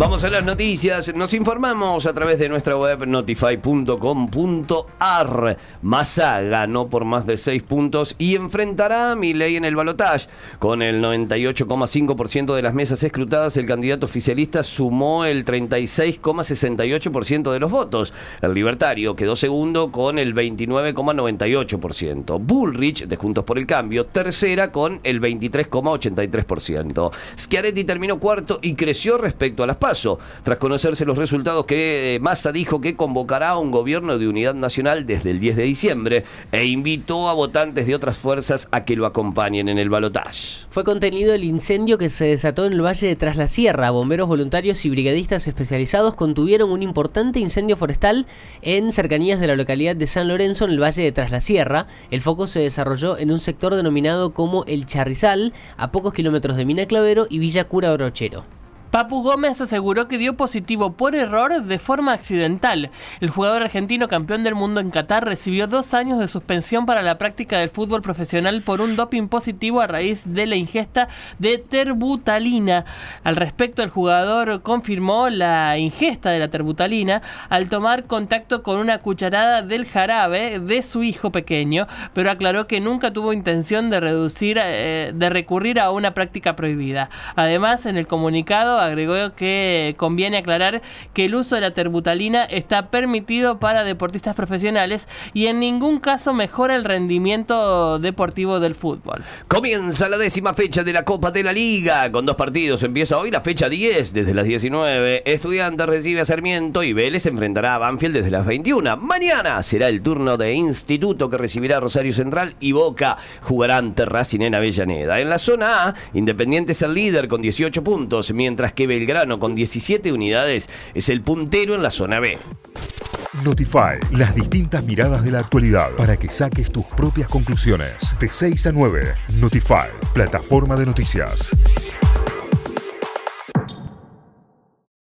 Vamos a las noticias. Nos informamos a través de nuestra web notify.com.ar. Massa ganó por más de 6 puntos y enfrentará a Milei en el balotaje. Con el 98,5% de las mesas escrutadas, el candidato oficialista sumó el 36,68% de los votos. El libertario quedó segundo con el 29,98%. Bullrich, de Juntos por el Cambio, tercera con el 23,83%. Schiaretti terminó cuarto y creció respecto a las Tras conocerse los resultados que eh, Massa dijo que convocará a un gobierno de unidad nacional desde el 10 de diciembre e invitó a votantes de otras fuerzas a que lo acompañen en el balotaje. Fue contenido el incendio que se desató en el Valle de Tras la Sierra. Bomberos voluntarios y brigadistas especializados contuvieron un importante incendio forestal en cercanías de la localidad de San Lorenzo en el Valle de Tras la Sierra. El foco se desarrolló en un sector denominado como El Charrizal, a pocos kilómetros de Mina Clavero y Villa Cura Orochero. Papu Gómez aseguró que dio positivo por error de forma accidental. El jugador argentino campeón del mundo en Qatar recibió dos años de suspensión para la práctica del fútbol profesional por un doping positivo a raíz de la ingesta de terbutalina. Al respecto, el jugador confirmó la ingesta de la terbutalina al tomar contacto con una cucharada del jarabe de su hijo pequeño, pero aclaró que nunca tuvo intención de reducir, eh, de recurrir a una práctica prohibida. Además, en el comunicado agregó que conviene aclarar que el uso de la terbutalina está permitido para deportistas profesionales y en ningún caso mejora el rendimiento deportivo del fútbol. Comienza la décima fecha de la Copa de la Liga con dos partidos. Empieza hoy la fecha 10 desde las 19. Estudiantes recibe a Sarmiento y Vélez enfrentará a Banfield desde las 21. Mañana será el turno de Instituto que recibirá Rosario Central y Boca jugará ante Racing en Avellaneda. En la zona A, Independiente es el líder con 18 puntos, mientras que Belgrano con 17 unidades es el puntero en la zona B. Notify, las distintas miradas de la actualidad para que saques tus propias conclusiones. De 6 a 9, Notify, plataforma de noticias.